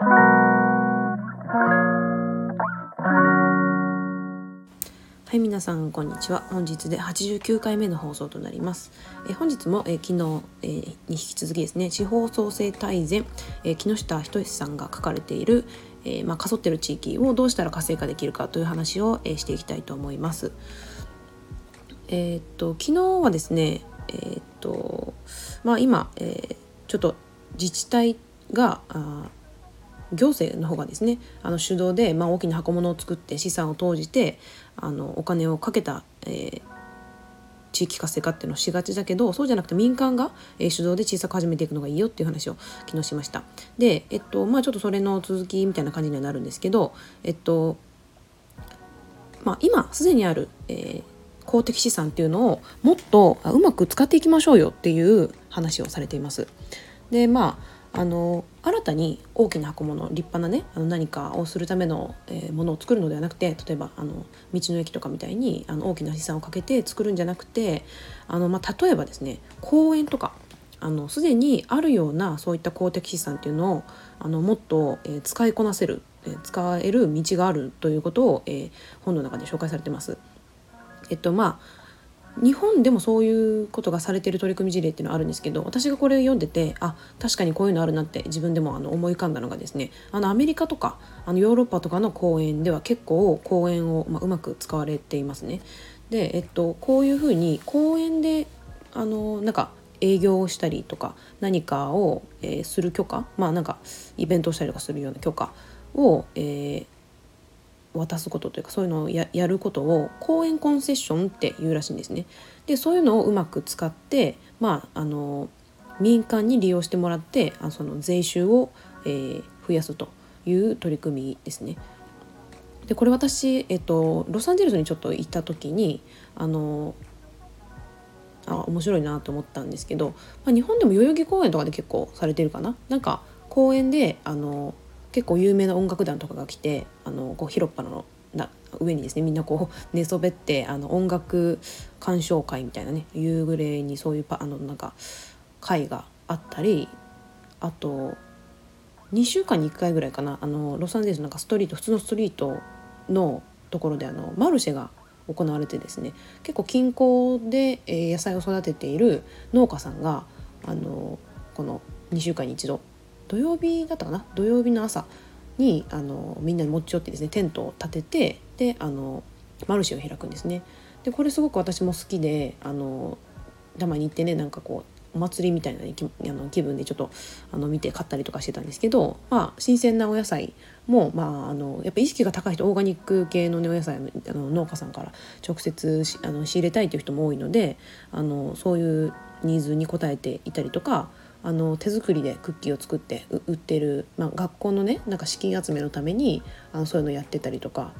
はい皆さんこんにちは本日で89回目の放送となりますえ本日もえ昨日えに引き続きですね地方創生大全え木下仁さんが書かれているえまあ、かそってる地域をどうしたら活性化できるかという話を、えしていきたいと思います。えー、っと昨日はですねえー、っとまあ今、えー、ちょっと自治体があ行政の方がですねあの主導で、まあ、大きな箱物を作って資産を投じてあのお金をかけた、えー、地域活性化っていうのをしがちだけどそうじゃなくて民間が、えー、主導で小さく始めていくのがいいよっていう話を昨日しました。でえっとまあちょっとそれの続きみたいな感じにはなるんですけどえっとまあ今すでにある、えー、公的資産っていうのをもっとうまく使っていきましょうよっていう話をされています。でまああの新たに大きな箱物立派なねあの何かをするための、えー、ものを作るのではなくて例えばあの道の駅とかみたいにあの大きな資産をかけて作るんじゃなくてあの、まあ、例えばですね公園とかあのすでにあるようなそういった公的資産っていうのをあのもっと、えー、使いこなせる、えー、使える道があるということを、えー、本の中で紹介されてます。えっとまあ日本でもそういうことがされてる取り組み事例っていうのはあるんですけど私がこれ読んでてあ確かにこういうのあるなって自分でもあの思い浮かんだのがですねあのアメリカとかあのヨーロッパとかの公園では結構公園を、まあ、うまく使われていますね。で、えっと、こういうふうに公園であのなんか営業をしたりとか何かを、えー、する許可まあなんかイベントをしたりとかするような許可を、えー、渡すことというかそういうのをやることを公園コンセッションっていうらしいんですね。でそういうのをうまく使ってまああの民間に利用してもらってあその税収を、えー、増やすという取り組みですね。でこれ私、えっと、ロサンゼルスにちょっと行った時にあのあ面白いなと思ったんですけど、まあ、日本でも代々木公園とかで結構されてるかな？なんか公園であの結構有名な音楽団とかが来てあのこう広っ端のな上にですねみんなこう 寝そべってあの音楽鑑賞会みたいなね夕暮れにそういうパあのなんか会があったりあと2週間に1回ぐらいかなあのロサンゼルスなんかストリート普通のストリートのところであのマルシェが行われてですね結構近郊で、えー、野菜を育てている農家さんがあのこの2週間に一度土曜日だったかな？土曜日の朝にあのみんなに持ち寄ってですねテントを立ててであのマルシェを開くんですね。でこれすごく私も好きであのたまに行ってねなんかこうお祭りみたいな、ね、あの気分でちょっとあの見て買ったりとかしてたんですけど、まあ、新鮮なお野菜も、まあ、あのやっぱ意識が高い人オーガニック系の、ね、お野菜あの農家さんから直接あの仕入れたいという人も多いのであのそういうニーズに応えていたりとかあの手作りでクッキーを作って売ってる、まあ、学校のねなんか資金集めのためにあのそういうのやってたりとか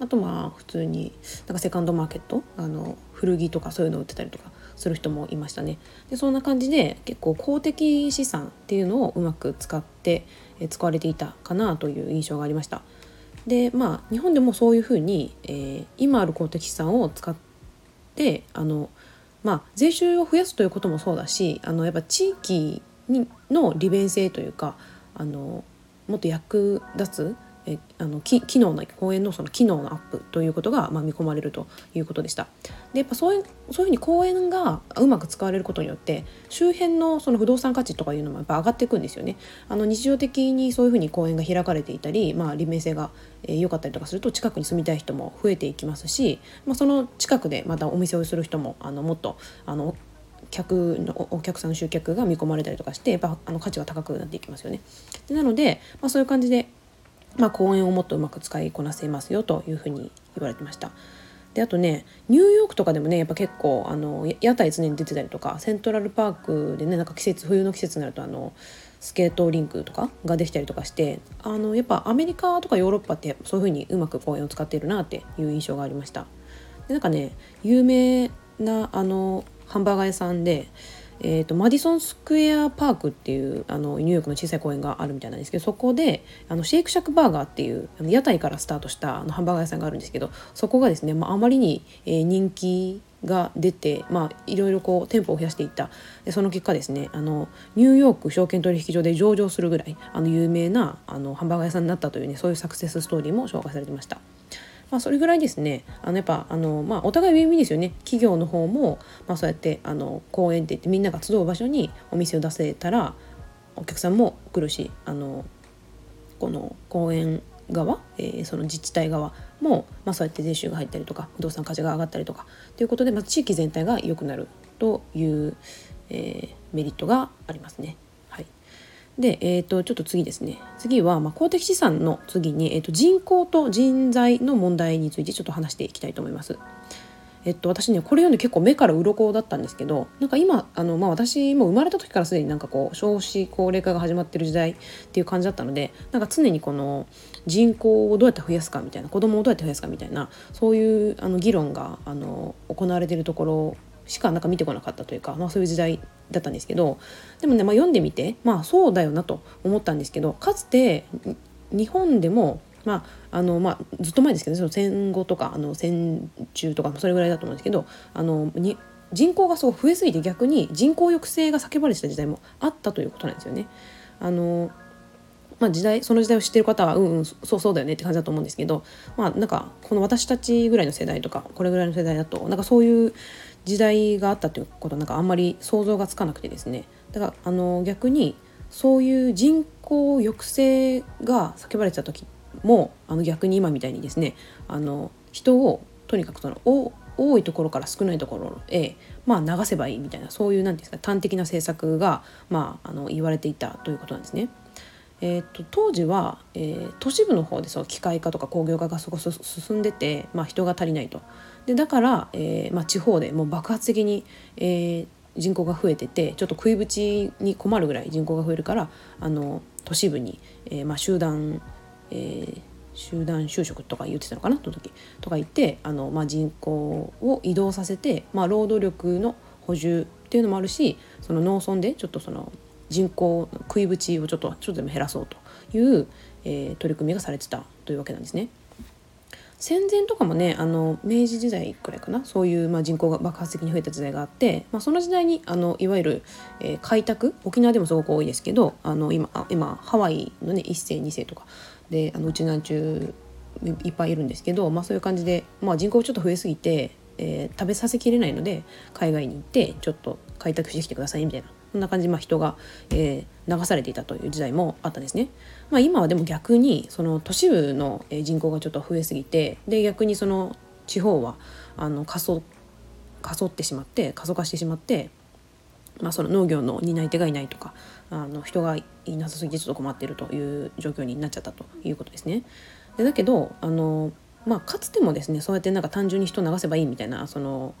あとまあ普通になんかセカンドマーケットあの古着とかそういうの売ってたりとかする人もいましたね。でそんな感じで結構公的資産っていうのをうまく使って使われていたかなという印象がありました。でまあ日本でもそういうふうに、えー、今ある公的資産を使ってあのまあ、税収を増やすということもそうだしあのやっぱ地域にの利便性というかあのもっと役立つえあの機能の公園のその機能のアップということが、まあ、見込まれるということでした。でやっぱそういうそういうふうに公園がうまく使われることによって周辺のその不動産価値とかいうのもやっぱ上がっていくんですよね。あの日常的にそういうふうに公園が開かれていたり、まあ、利便性が良、えー、かったりとかすると近くに住みたい人も増えていきますし、まあ、その近くでまたお店をする人もあのもっとあの客のお客さんの集客が見込まれたりとかしてやっぱあの価値が高くなっていきますよね。でなので、まあ、そういう感じでまあ、公園をもっとうまく使いこなせますよというふうに言われてました。であとねニューヨークとかでもねやっぱ結構あの屋台常に出てたりとかセントラルパークでねなんか季節冬の季節になるとあのスケートリンクとかができたりとかしてあのやっぱアメリカとかヨーロッパってそういうふうにうまく公園を使っているなっていう印象がありました。でなんかね有名なあのハンバーガー屋さんでえーと、マディソンスクエアパークっていうあのニューヨークの小さい公園があるみたいなんですけどそこであのシェイクシャックバーガーっていうあの屋台からスタートしたあのハンバーガー屋さんがあるんですけどそこがですね、まあ、あまりに、えー、人気が出て、まあ、いろいろこう店舗を増やしていったでその結果ですねあのニューヨーク証券取引所で上場するぐらいあの有名なあのハンバーガー屋さんになったというねそういうサクセスストーリーも紹介されてました。まあ、それぐらいですねあのやっぱあの、まあ、お互いウィンウィンですよね企業の方も、まあ、そうやってあの公園って言ってみんなが集う場所にお店を出せたらお客さんも来るしあのこの公園側、えー、その自治体側も、まあ、そうやって税収が入ったりとか不動産価値が上がったりとかということで、まあ、地域全体が良くなるという、えー、メリットがありますね。で、えーと、ちょっと次ですね次は、まあ、公的資産の次に、えーと人口と人材の問題についてちょっと話していきたいと思います。えっと、私ねこれ読んで結構目から鱗だったんですけどなんか今あの、まあ、私も生まれた時からすでになんかこう少子高齢化が始まってる時代っていう感じだったのでなんか常にこの人口をどうやって増やすかみたいな子供をどうやって増やすかみたいなそういうあの議論があの行われているところしかなんか見てこなかったというか、まあ、そういう時代だったんですけどでもね、まあ、読んでみてまあそうだよなと思ったんですけどかつて日本でもまああのまあ、ずっと前ですけど、その戦後とかあの戦中とかそれぐらいだと思うんですけどあのに人口がすごく増えすぎて逆に人口抑制が叫ばれてた時代もあったということなんですよね。あのまあ、時代その時代を知ってる方はうんうんそうそうだよねって感じだと思うんですけどまあなんかこの私たちぐらいの世代とかこれぐらいの世代だとなんかそういう時代があったということなんかあんまり想像がつかなくてですねだからあの逆にそういう人口抑制が叫ばれてた時もあの逆に今みたいにですねあの人をとにかくその多いところから少ないところへ、まあ、流せばいいみたいなそういう何ですか端的な政策が、まあ、あの言われていたということなんですね。えーと、当時は、えー、都市部の方でその機械化とか工業化がすごく進んでて、まあ、人が足りないと。でだから、えーまあ、地方でもう爆発的に、えー、人口が増えててちょっと食いぶちに困るぐらい人口が増えるからあの都市部に、えーまあ、集団えー、集団就職とか言ってたのかな？その時とか言ってあの、まあ、人口を移動させて、まあ、労働力の補充っていうのもあるしその農村でちょっとその人口食いぶちをちょっとちょっとでも減らそうという、えー、取り組みがされてたというわけなんですね。戦前とかもねあの明治時代くらいかなそういう、まあ、人口が爆発的に増えた時代があって、まあ、その時代にあのいわゆる、えー、開拓沖縄でもすごく多いですけどあの今今ハワイのね1世2世とかであのうちなんちゅういっぱいいるんですけど、まあ、そういう感じで、まあ、人口ちょっと増えすぎて、えー、食べさせきれないので海外に行ってちょっと開拓してきてくださいみたいなそんな感じ、まあ、人が、えー、流されていたという時代もあったんですね。まあ、今はでも逆にその都市部の人口がちょっと増えすぎてで逆にその地方はあの過疎過疎ってしまって過疎化してしまって、まあ、その農業の担い手がいないとかあの人がいなさすぎてちょっと困ってるという状況になっちゃったということですね。でだけどあの、まあ、かつてもですねそうやってなんか単純に人を流せばいいみたいなその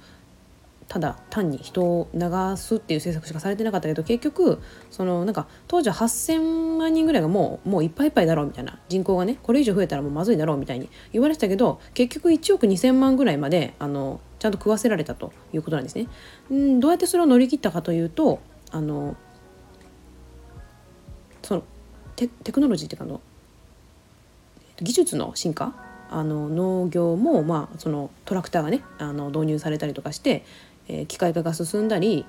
ただ単に人を流すっていう政策しかされてなかったけど結局そのなんか当時は8,000万人ぐらいがもうもういっぱいいっぱいだろうみたいな人口がねこれ以上増えたらもうまずいだろうみたいに言われてたけど結局1億2,000万ぐらいまであのちゃんと食わせられたということなんですね。んどうやってそれを乗り切ったかというとあのそのテクノロジーっていうかの技術の進化？あの農業も、まあ、そのトラクターがねあの導入されたりとかして、えー、機械化が進んだり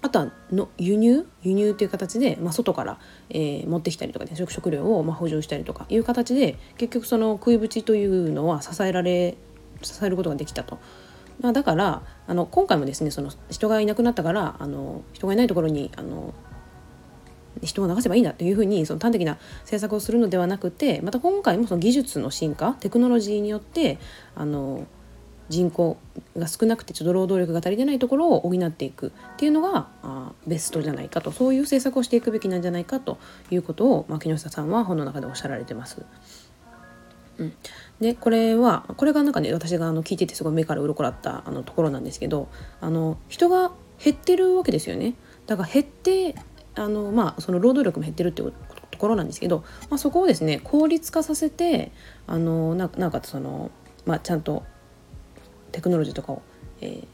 あとはの輸入輸入っていう形で、まあ、外から、えー、持ってきたりとかね食食料をまあ補充したりとかいう形で結局その食いぶちというのは支えられ支えることができたと。まあ、だからあの今回もですねその人がいなくなったからあの人がいないところにあの人を流せばいいんだというふうにその端的な政策をするのではなくてまた今回もその技術の進化テクノロジーによってあの人口が少なくてちょっと労働力が足りてないところを補っていくっていうのがあベストじゃないかとそういう政策をしていくべきなんじゃないかということを、まあ、木下さんは本の中でおっしゃられてます。うん、でこれはこれがなんかね私があの聞いててすごい目から鱗だったあのところなんですけどあの人が減ってるわけですよね。だから減ってあの、まあ、その労働力も減ってるっていうところなんですけど、まあ、そこをですね効率化させてあのななんかその、まあ、ちゃんとテクノロジーとかを、えー、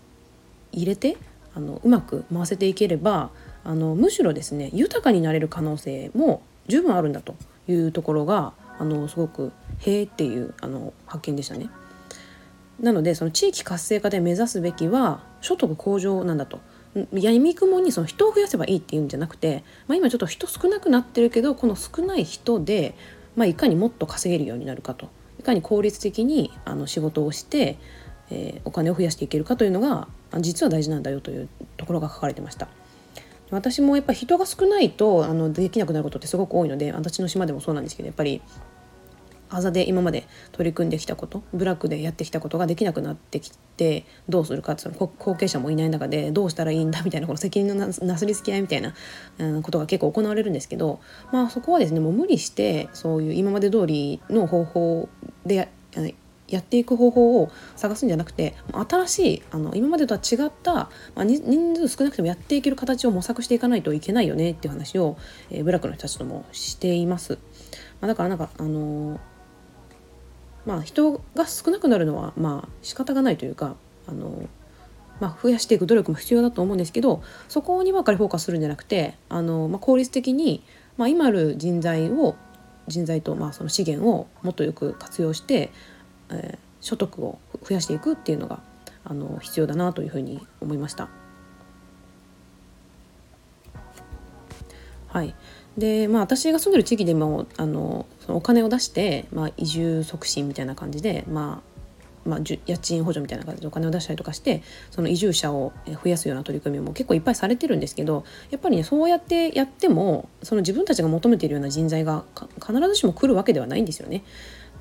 入れてあのうまく回せていければあのむしろですね豊かになれる可能性も十分あるんだというところがあのすごく「へえ」っていうあの発見でしたね。なのでその地域活性化で目指すべきは所得向上なんだと。やみくもにその人を増やせばいいっていうんじゃなくて、まあ、今ちょっと人少なくなってるけどこの少ない人で、まあ、いかにもっと稼げるようになるかといかに効率的にあの仕事をして、えー、お金を増やしていけるかというのが実は大事なんだよというところが書かれてました。私もやっぱ人が少ないとあのできなくなることってすごく多いので私の島でもそうなんですけどやっぱりあざで今まで取り組んできたことブラックでやってきたことができなくなってきてどうするかその後継者もいない中でどうしたらいいんだみたいなこの責任のなすりつき合いみたいな、うん、ことが結構行われるんですけど、まあ、そこはですねもう無理してそういう今まで通りの方法でやっていく方法を探すんじゃなくて新しいあの今までとは違った、まあ、人数少なくてもやっていける形を模索していかないといけないよねっていう話を、えー、ブラックの人たちともしています。まあ、だからなんかあのー、まあ人が少なくなるのはまあ仕方がないというかあのーまあ、増やしていく努力も必要だと思うんですけどそこにばかりフォーカスするんじゃなくてあの、まあ、効率的に、まあ、今ある人材を人材とまあその資源をもっとよく活用してえー、所得を増やしていくっていうのがあの必要だなというふうに思いました。はい、でまあ私が住んでる地域でもあのそのお金を出して、まあ、移住促進みたいな感じで、まあまあ、家賃補助みたいな感じでお金を出したりとかしてその移住者を増やすような取り組みも結構いっぱいされてるんですけどやっぱりねそうやってやってもその自分たちが求めているような人材が必ずしも来るわけではないんですよね。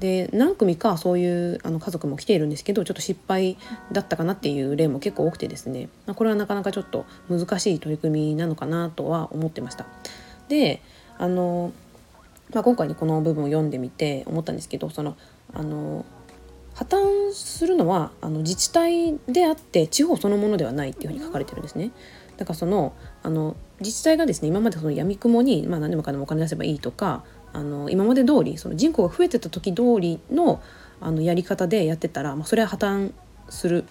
で何組かそういうあの家族も来ているんですけどちょっと失敗だったかなっていう例も結構多くてですねまこれはなかなかちょっと難しい取り組みなのかなとは思ってました。であの、まあ、今回にこの部分を読んでみて思ったんですけどそのあの破綻するのはあの自治体であって地方そのものではないっていうふうに書かれてるんですね。だからそのあの自治体がですね今までその闇雲に、まあ、何でもかんでもお金出せばいいとかあの今まで通りその人口が増えてた時通りのあのやり方でやってたら、まあ、それは破綻する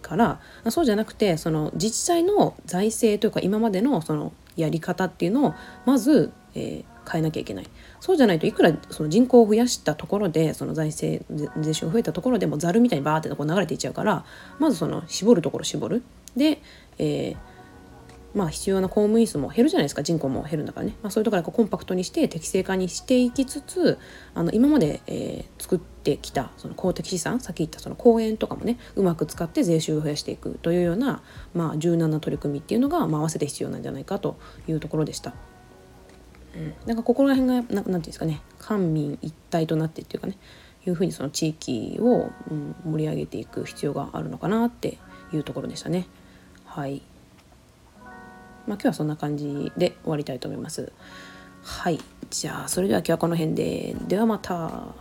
からそうじゃなくてその自治体の財政というか今までのそのやり方っていうのをまず、えー、変えなきゃいけない。そうじゃないといくらその人口を増やしたところでその財政税収が増えたところでもざるみたいにバーってこう流れていっちゃうからまずその絞るところ絞る。で、えーまあ、必要な公務員数も減るじゃないですか人口も減るんだからね、まあ、そういうところでコンパクトにして適正化にしていきつつあの今まで、えー、作ってきたその公的資産さっき言ったその公園とかもねうまく使って税収を増やしていくというような、まあ、柔軟な取り組みっていうのが、まあ、合わせて必要なんじゃないかというところでした。うん、なんかここら辺がななんていうんですかね官民一体となってっていうかねいうふうにその地域を、うん、盛り上げていく必要があるのかなっていうところでしたね。はいまあ、今日はそんな感じで終わりたいと思います。はい。じゃあ、それでは今日はこの辺で。ではまた。